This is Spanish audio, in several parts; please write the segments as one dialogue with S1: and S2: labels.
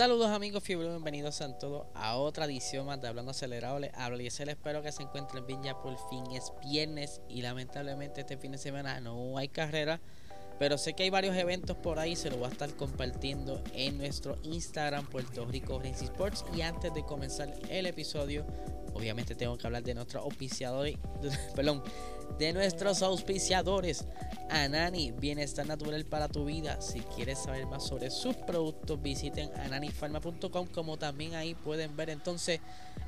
S1: Saludos amigos fiebre, bienvenidos a todos a otra edición más de Hablando Acelerado. Les hablo y espero que se encuentren bien ya por fin es viernes y lamentablemente este fin de semana no hay carrera. Pero sé que hay varios eventos por ahí, se los voy a estar compartiendo en nuestro Instagram Puerto Rico Racing Sports. Y antes de comenzar el episodio, obviamente tengo que hablar de nuestros auspiciadores, perdón, de nuestros auspiciadores. Anani, bienestar natural para tu vida. Si quieres saber más sobre sus productos, visiten ananifarma.com, como también ahí pueden ver entonces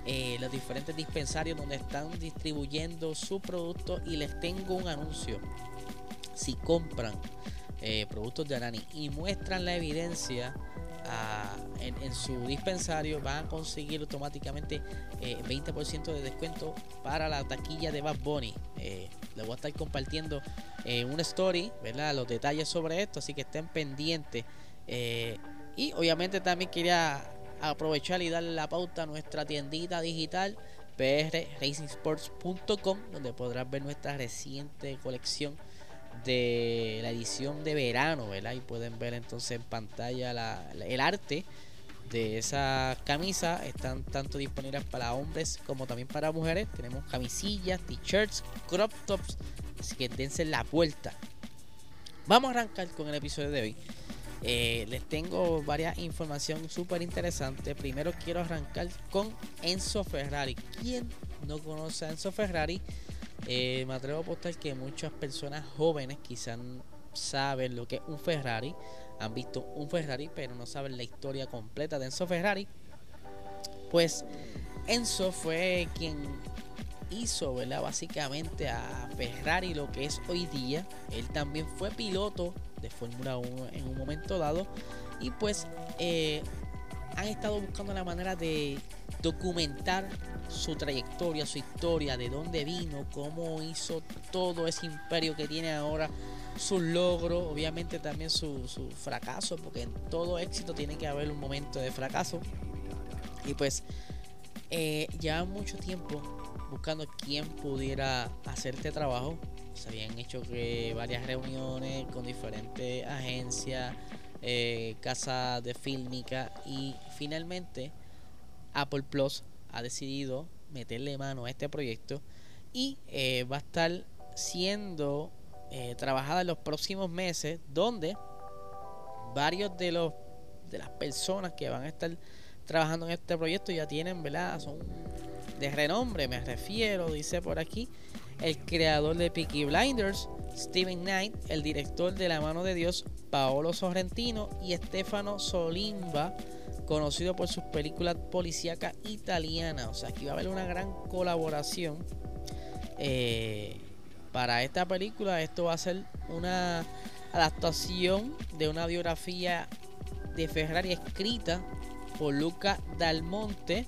S1: eh, los diferentes dispensarios donde están distribuyendo su producto y les tengo un anuncio. Si compran eh, productos de Anani y muestran la evidencia en, su dispensario van a conseguir automáticamente 20% eh, de descuento para la taquilla de Bad Bunny. Eh, les voy a estar compartiendo eh, una story, ¿verdad? Los detalles sobre esto, así que estén pendientes. y obviamente también quería aprovechar y darle la pauta a nuestra tiendita digital prracingsports.com donde podrás ver nuestra reciente colección de la edición de verano, ¿verdad? Y pueden ver entonces en pantalla el arte de esa camisa. Están tanto disponibles para hombres como también para mujeres. Tenemos camisillas, t-shirts, crop tops. Así que dense la vuelta. Vamos a arrancar con el episodio de hoy. Eh, les tengo varias información súper interesante. Primero quiero arrancar con Enzo Ferrari. ¿Quién no conoce a Enzo Ferrari? Eh, me atrevo a apostar que muchas personas jóvenes quizás saben lo que es un Ferrari, han visto un Ferrari, pero no saben la historia completa de Enzo Ferrari. Pues Enzo fue quien hizo, ¿verdad? Básicamente a Ferrari lo que es hoy día. Él también fue piloto de Fórmula 1 en un momento dado. Y pues eh, han estado buscando la manera de documentar su trayectoria, su historia, de dónde vino, cómo hizo todo ese imperio que tiene ahora, sus logros, obviamente también su, fracaso, porque en todo éxito tiene que haber un momento de fracaso. Y pues eh, mucho tiempo buscando quién pudiera hacer este trabajo. Se habían hecho varias reuniones con diferentes agencias, eh, casas de fílmica y finalmente Apple Plus ha decidido meterle mano a este proyecto y eh, va a estar siendo eh, trabajada en los próximos meses donde varios de los de las personas que van a estar trabajando en este proyecto ya tienen, ¿verdad? Son de renombre, me refiero, dice por aquí, el creador de Peaky Blinders, Steven Knight, el director de La Mano de Dios, Paolo Sorrentino y Stefano Solimba, conocido por sus películas policíacas italianas. O sea, aquí va a haber una gran colaboración. Eh, para esta película, esto va a ser una adaptación de una biografía de Ferrari escrita por Luca Dalmonte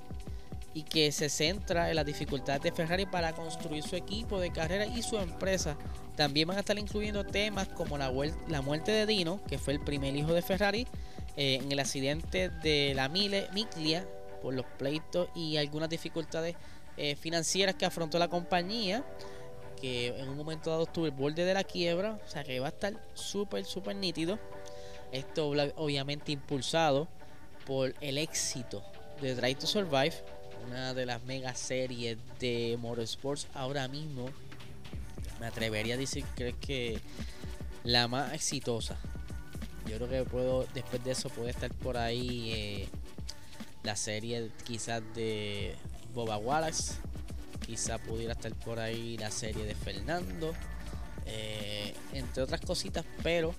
S1: y que se centra en las dificultades de Ferrari para construir su equipo de carrera y su empresa. También van a estar incluyendo temas como la, la muerte de Dino, que fue el primer hijo de Ferrari, eh, en el accidente de la Mille Miglia por los pleitos y algunas dificultades eh, financieras que afrontó la compañía que en un momento dado estuvo el borde de la quiebra o sea que va a estar súper súper nítido. Esto obviamente impulsado por el éxito de Drive to Survive una de las mega series de motorsports ahora mismo me atrevería a decir que que la más exitosa yo creo que puedo, después de eso puede estar por ahí eh, la serie quizás de Boba Wallace. Quizás pudiera estar por ahí la serie de Fernando. Eh, entre otras cositas, pero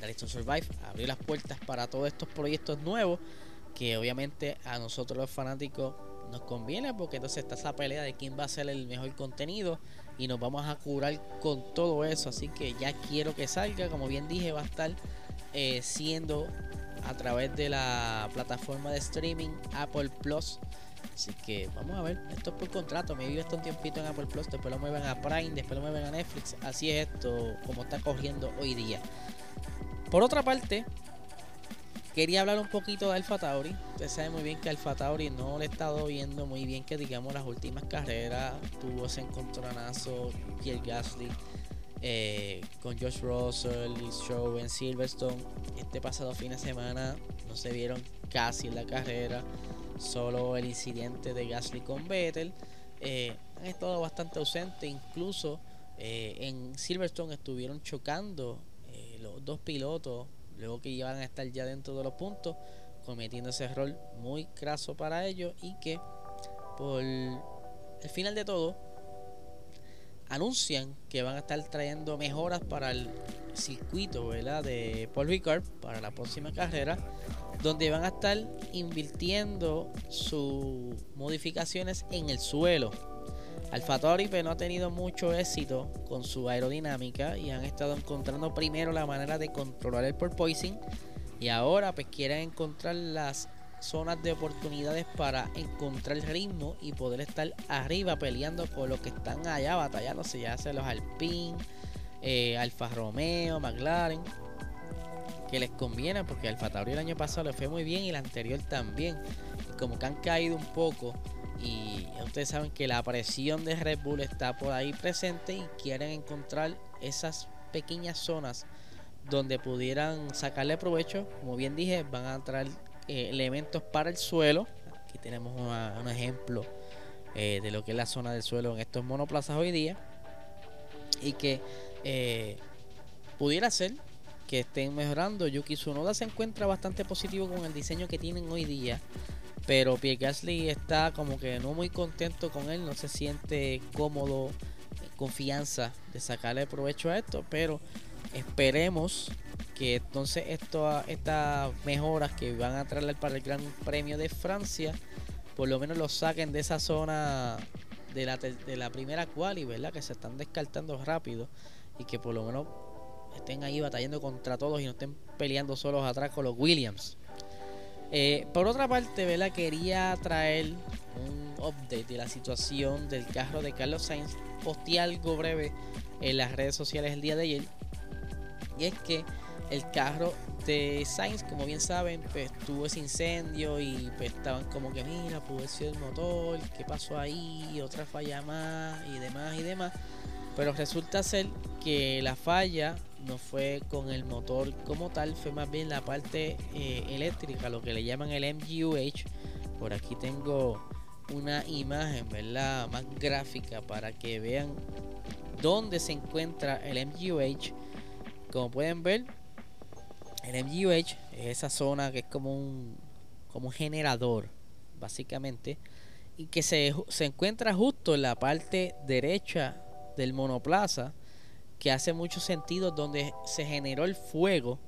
S1: The Survive abrió las puertas para todos estos proyectos nuevos que obviamente a nosotros los fanáticos nos conviene porque entonces está esa pelea de quién va a ser el mejor contenido y nos vamos a curar con todo eso así que ya quiero que salga como bien dije va a estar eh, siendo a través de la plataforma de streaming Apple Plus. Así que vamos a ver, esto es por contrato, me vivo esto un tiempito en Apple Plus, después lo mueven a Prime, después lo mueven a Netflix, así es esto como está cogiendo hoy día. Por otra parte, quería hablar un poquito de Alfa Tauri. Usted sabe muy bien que Alfa Tauri no le he estado viendo muy bien que digamos las últimas carreras. Tuvo ese encontronazo Pierre Gasly eh, con Josh Russell y Show en Silverstone. Este pasado fin de semana no se vieron casi en la carrera. Solo el incidente de Gasly con Vettel. Eh, han estado bastante ausentes. Incluso eh, en Silverstone estuvieron chocando los dos pilotos luego que iban a estar ya dentro de los puntos, cometiendo ese error muy craso para ellos y que por el final de todo anuncian que van a estar trayendo mejoras para el circuito de Paul Ricard para la próxima carrera donde van a estar invirtiendo sus modificaciones en el suelo Alfa Tauri no ha tenido mucho éxito con su aerodinámica y han estado encontrando primero la manera de controlar el porpoising y ahora pues quieren encontrar las zonas de oportunidades para encontrar ritmo y poder estar arriba peleando con los que están allá batallándose, ya sea los Alpine, eh, Alfa Romeo, McLaren, que les conviene porque Alfa Tauri el año pasado le fue muy bien y el anterior también. como que han caído un poco y ustedes saben que la presión de Red Bull está por ahí presente y quieren encontrar esas pequeñas zonas donde pudieran sacarle provecho. Como bien dije, van a traer eh, elementos para el suelo. Aquí tenemos un ejemplo eh, de lo que es la zona del suelo en estos monoplazas hoy día. Y que eh, pudiera ser que estén mejorando. Yuki Tsunoda se encuentra bastante positivo con el diseño que tienen hoy día. Pero Pierre Gasly está como que no muy contento con él, no se siente cómodo, confianza de sacarle provecho a esto, pero esperemos que entonces estas mejoras que van a traer para el Gran Premio de Francia, por lo menos lo saquen de esa zona de la, de la primera quali, ¿verdad? Que se están descartando rápido y que por lo menos estén ahí batallando contra todos y no estén peleando solos atrás con los Williams. Eh, por otra parte, Vela quería traer un update de la situación del carro de Carlos Sainz. Posté algo breve en las redes sociales el día de ayer. Y es que el carro de Sainz, como bien saben, pues tuvo ese incendio y pues, estaban como que, mira, pudo ser el motor, ¿qué pasó ahí? Otra falla más y demás y demás. Pero resulta ser que la falla no fue con el motor como tal, fue más bien la parte eh, eléctrica, lo que le llaman el MGUH. Por aquí tengo una imagen, ¿verdad? Más gráfica para que vean dónde se encuentra el MGUH. Como pueden ver, el MGUH es esa zona que es como un, como un generador, básicamente, y que se, se encuentra justo en la parte derecha del monoplaza que hace mucho sentido donde se generó el fuego,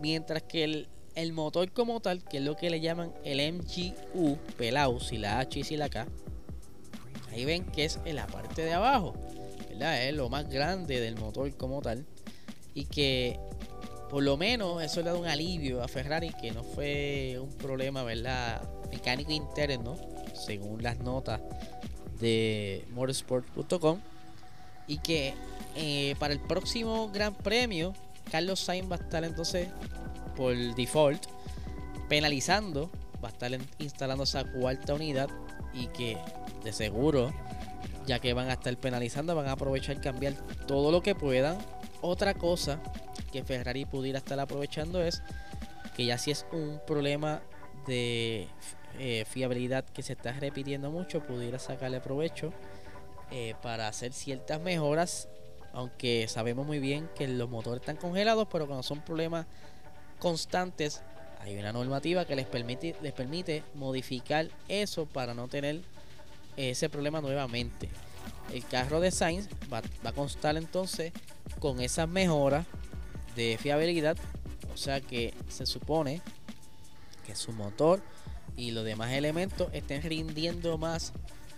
S1: mientras que el, el motor como tal, que es lo que le llaman el MGU, pelado, si la H y si la K, ahí ven que es en la parte de abajo, ¿verdad? Es lo más grande del motor como tal, y que por lo menos eso le da un alivio a Ferrari, que no fue un problema, ¿verdad? Mecánico interno, según las notas de motorsport.com, y que eh, para el próximo Gran Premio, Carlos Sainz va a estar entonces por default penalizando, va a estar instalando esa cuarta unidad y que de seguro, ya que van a estar penalizando, van a aprovechar cambiar todo lo que puedan. Otra cosa que Ferrari pudiera estar aprovechando es que ya si es un problema de eh, fiabilidad que se está repitiendo mucho, pudiera sacarle provecho eh, para hacer ciertas mejoras aunque sabemos muy bien que los motores están congelados, pero cuando son problemas constantes, hay una normativa que les permite, les permite modificar eso para no tener ese problema nuevamente. El carro de Sainz va, va a constar entonces con esas mejoras de fiabilidad, o sea que se supone que su motor y los demás elementos estén rindiendo más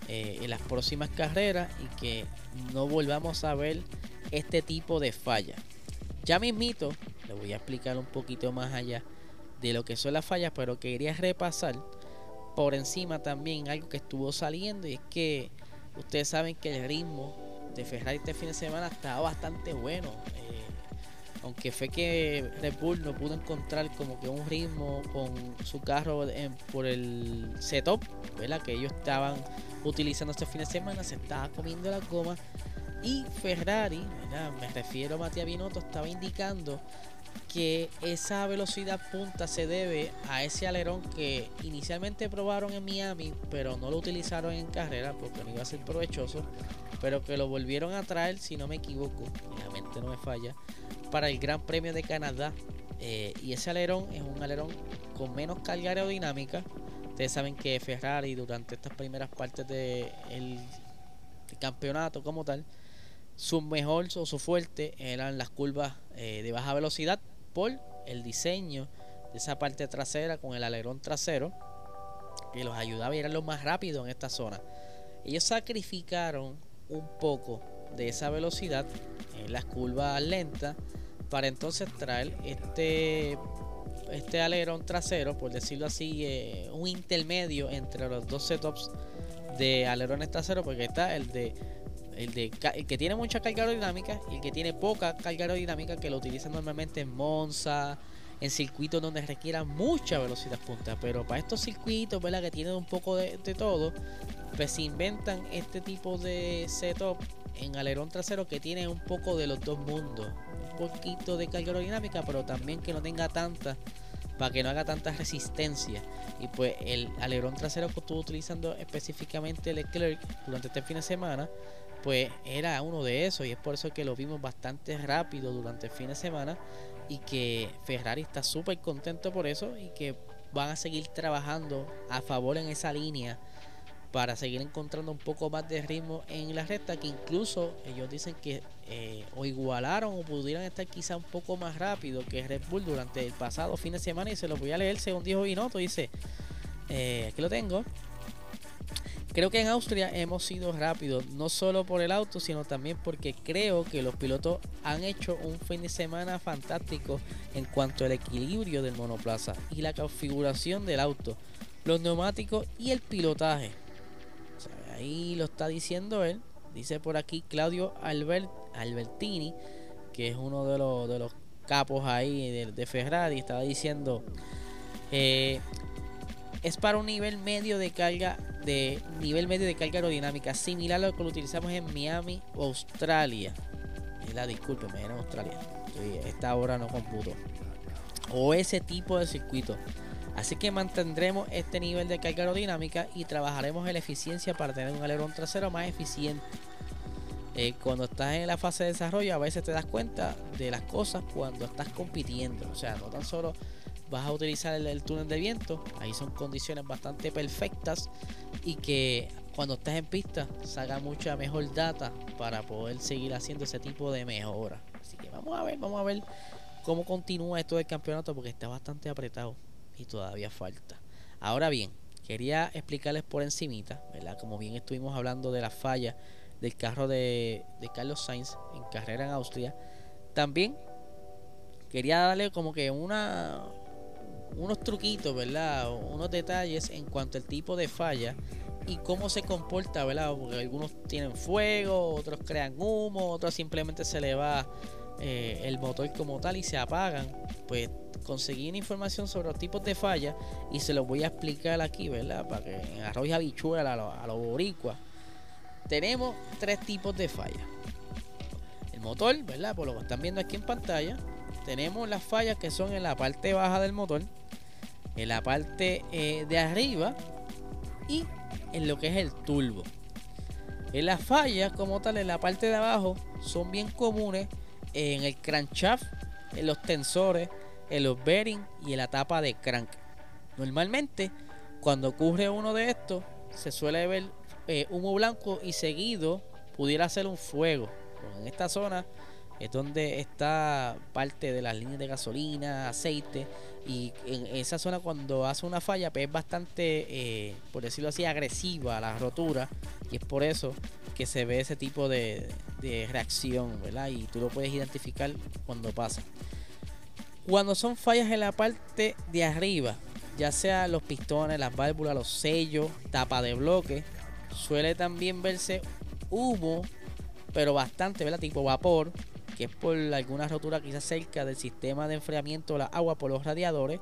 S1: eh, en las próximas carreras y que no volvamos a ver este tipo de falla. Ya mismito, le voy a explicar un poquito más allá de lo que son las fallas, pero quería repasar por encima también algo que estuvo saliendo y es que ustedes saben que el ritmo de Ferrari este fin de semana estaba bastante bueno. Eh, aunque fue que Red Bull no pudo encontrar como que un ritmo con su carro por el setup, ¿verdad? Que ellos estaban utilizando este fin de semana, se estaba comiendo las gomas. Y Ferrari, me refiero a Matías Binotto, estaba indicando que esa velocidad punta se debe a ese alerón que inicialmente probaron en Miami, pero no lo utilizaron en carrera porque no iba a ser provechoso, pero que lo volvieron a traer, si no me equivoco, realmente no me falla, para el Gran Premio de Canadá. Eh, y ese alerón es un alerón con menos carga aerodinámica. Ustedes saben que Ferrari durante estas primeras partes del campeonato como tal, su mejor o su fuerte eran las curvas eh, de baja velocidad por el diseño de esa parte trasera con el alerón trasero que los ayudaba a ir a lo más rápido en esta zona. Ellos sacrificaron un poco de esa velocidad en las curvas lentas para entonces traer este este alerón trasero, por decirlo así, eh, un intermedio entre los dos setups de alerones traseros, porque está el de el, de, que tiene mucha carga aerodinámica y el que tiene poca carga aerodinámica que lo utilizan normalmente en Monza, en circuitos donde requiera mucha velocidad punta. Pero para estos circuitos, ¿verdad? Que tienen un poco de, todo, pues se inventan este tipo de setup en alerón trasero que tiene un poco de los dos mundos. Un poquito de carga aerodinámica, pero también que no tenga tanta para que no haga tanta resistencia. Y pues el alerón trasero que estuvo utilizando específicamente Leclerc durante este fin de semana pues era uno de esos y es por eso que lo vimos bastante rápido durante el fin de semana y que Ferrari está súper contento por eso y que van a seguir trabajando a favor en esa línea para seguir encontrando un poco más de ritmo en la recta que incluso ellos dicen que eh, o igualaron o pudieran estar quizá un poco más rápido que Red Bull durante el pasado fin de semana y se lo voy a leer según dijo Binotto dice eh, aquí lo tengo Creo que en Austria hemos sido rápidos, no solo por el auto, sino también porque creo que los pilotos han hecho un fin de semana fantástico en cuanto al equilibrio del monoplaza y la configuración del auto, los neumáticos y el pilotaje. ahí lo está diciendo él. Dice por aquí Claudio Albert, Albertini, que es uno de los, de los capos ahí de, de Ferrari, estaba diciendo... Eh, es para un nivel medio de carga de nivel medio de carga aerodinámica similar a lo que lo utilizamos en Miami Australia. La disculpe, era Australia. esta hora no computo. O ese tipo de circuito. Así que mantendremos este nivel de carga aerodinámica y trabajaremos en la eficiencia para tener un alerón trasero más eficiente. Eh, cuando estás en la fase de desarrollo, a veces te das cuenta de las cosas cuando estás compitiendo. O sea, no tan solo vas a utilizar el, túnel de viento. Ahí son condiciones bastante perfectas y que cuando estás en pista saca mucha mejor data para poder seguir haciendo ese tipo de mejora. Así que vamos a ver, vamos a ver cómo continúa esto del campeonato porque está bastante apretado y todavía falta. Ahora bien, quería explicarles por encimita, ¿verdad? Como bien estuvimos hablando de la falla del carro de, Carlos Sainz en carrera en Austria. También quería darle como que una unos truquitos, ¿verdad? Unos detalles en cuanto al tipo de falla y cómo se comporta, ¿verdad? Porque algunos tienen fuego, otros crean humo, otros simplemente se le va eh, el motor como tal y se apagan. Pues conseguí una información sobre los tipos de falla y se los voy a explicar aquí, ¿verdad? Para que en arroz habichuela a los boricuas. Tenemos tres tipos de falla. El motor, ¿verdad? Por lo que están viendo aquí en pantalla. Tenemos las fallas que son en la parte baja del motor en la parte eh, de arriba y en lo que es el turbo. En las fallas como tal en la parte de abajo son bien comunes en el crankshaft, en los tensores, en los bearings y en la tapa de crank. Normalmente cuando ocurre uno de estos se suele ver eh, humo blanco y seguido pudiera ser un fuego. en esta zona es donde está parte de las líneas de gasolina, aceite y en esa zona cuando hace una falla pues es bastante, eh, por decirlo así, agresiva la rotura y es por eso que se ve ese tipo de, reacción, ¿verdad? Y tú lo puedes identificar cuando pasa. Cuando son fallas en la parte de arriba, ya sea los pistones, las válvulas, los sellos, tapa de bloque, suele también verse humo, pero bastante, ¿verdad? Tipo vapor, que es por alguna rotura quizás cerca del sistema de enfriamiento de la agua por los radiadores.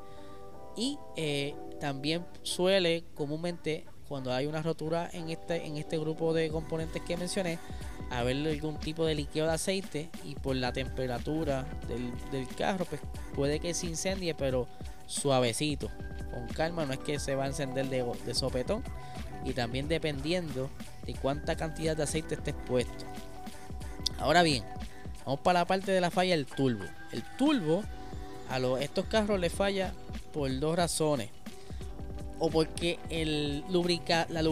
S1: Y eh, también suele comúnmente cuando hay una rotura en este, en este grupo de componentes que mencioné, haber algún tipo de líquido de aceite y por la temperatura del, carro, pues puede que se incendie, pero suavecito, con calma, no es que se va a encender de, sopetón. Y también dependiendo de cuánta cantidad de aceite esté expuesto. Ahora bien, vamos para la parte de la falla del turbo. El turbo a estos carros le falla por dos razones. O porque la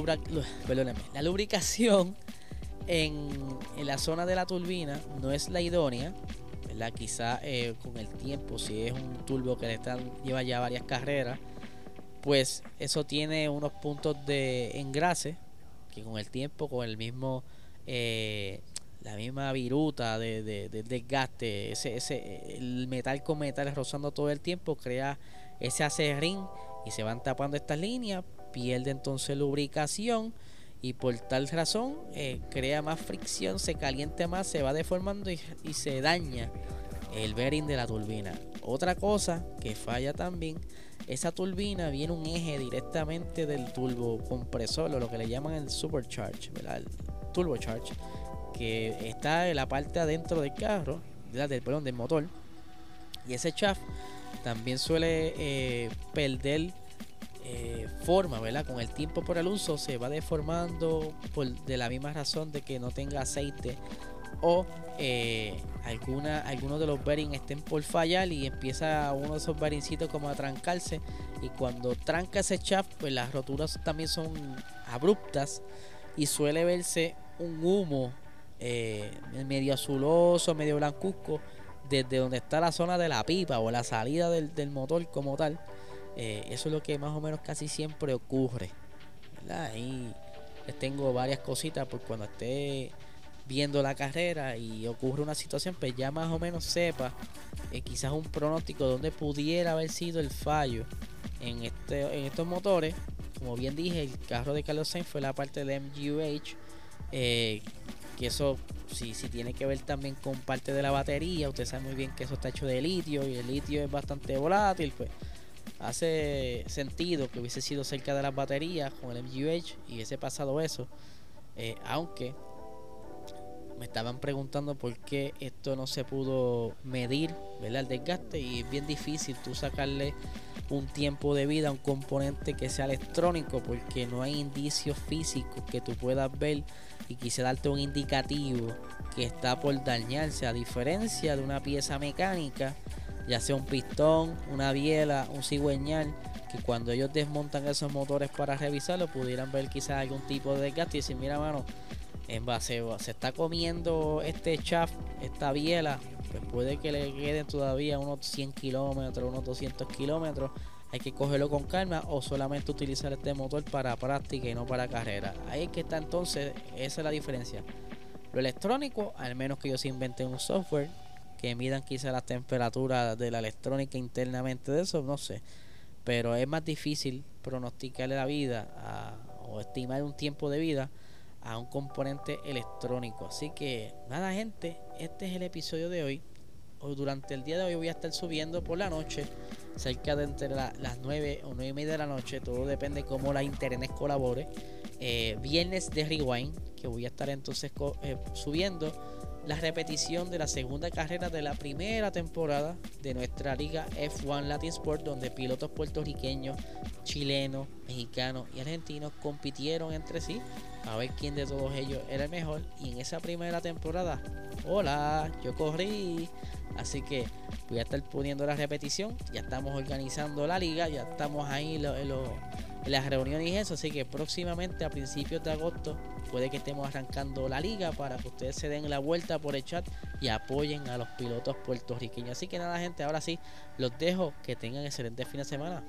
S1: lubricación en, la zona de la turbina no es la idónea. ¿verdad? Quizá eh, con el tiempo, si es un turbo que le están, lleva ya varias carreras, pues eso tiene unos puntos de engrase que con el tiempo, con el mismo eh, la misma viruta de, desgaste, ese, ese, el metal con metal rozando todo el tiempo, crea ese acerrín y se van tapando estas líneas, pierde entonces lubricación y por tal razón eh, crea más fricción, se calienta más, se va deformando y, y se daña el bearing de la turbina. Otra cosa que falla también, esa turbina viene un eje directamente del turbo compresor, o lo que le llaman el supercharge, ¿verdad? El turbocharge que está en la parte adentro del carro, del, perdón, del motor. Y ese shaft también suele eh, perder eh, forma, ¿verdad? Con el tiempo por el uso se va deformando por, de la misma razón de que no tenga aceite o eh, alguna, algunos de los bearings estén por fallar y empieza uno de esos bearingcitos como a trancarse y cuando tranca ese shaft pues las roturas también son abruptas y suele verse un humo eh, medio azuloso, medio blancuzco, desde donde está la zona de la pipa o la salida del, motor como tal. Eh, eso es lo que más o menos casi siempre ocurre. Ahí les tengo varias cositas por cuando esté viendo la carrera y ocurre una situación, pues ya más o menos sepa eh, quizás un pronóstico donde pudiera haber sido el fallo en, este, en estos motores. Como bien dije, el carro de Carlos Sainz fue la parte del MGUH. Eh, que eso si, si tiene que ver también con parte de la batería, usted sabe muy bien que eso está hecho de litio y el litio es bastante volátil, pues hace sentido que hubiese sido cerca de las baterías con el MGUH y hubiese pasado eso, eh, aunque me estaban preguntando por qué esto no se pudo medir, ¿verdad? El desgaste y es bien difícil tú sacarle un tiempo de vida a un componente que sea electrónico porque no hay indicios físicos que tú puedas ver y quise darte un indicativo que está por dañarse a diferencia de una pieza mecánica ya sea un pistón, una biela, un cigüeñal que cuando ellos desmontan esos motores para revisarlo pudieran ver quizás algún tipo de desgaste y decir mira mano en base se está comiendo este shaft, esta biela, pues puede que le queden todavía unos 100 kilómetros, unos 200 kilómetros. Hay que cogerlo con calma o solamente utilizar este motor para práctica y no para carrera. Ahí que está entonces, esa es la diferencia. Lo electrónico, al menos que ellos inventen un software que midan quizá las temperaturas de la electrónica internamente de eso, no sé. Pero es más difícil pronosticarle la vida o estimar un tiempo de vida a un componente electrónico. Así que nada gente, este es el episodio de hoy. O durante el día de hoy voy a estar subiendo por la noche, cerca de entre las 9 o 9 y media de la noche. Todo depende cómo la internet colabore. Eh, viernes de Rewind, que voy a estar entonces eh, subiendo la repetición de la segunda carrera de la primera temporada de nuestra liga F1 Latin Sport, donde pilotos puertorriqueños, chilenos, mexicanos y argentinos compitieron entre sí a ver quién de todos ellos era el mejor. Y en esa primera temporada, hola, yo corrí. Así que voy a estar poniendo la repetición. Ya estamos organizando la liga, ya estamos ahí en, las reuniones y eso. Así que próximamente a principios de agosto puede que estemos arrancando la liga para que ustedes se den la vuelta por el chat y apoyen a los pilotos puertorriqueños. Así que nada gente, ahora sí, los dejo. Que tengan excelente fin de semana.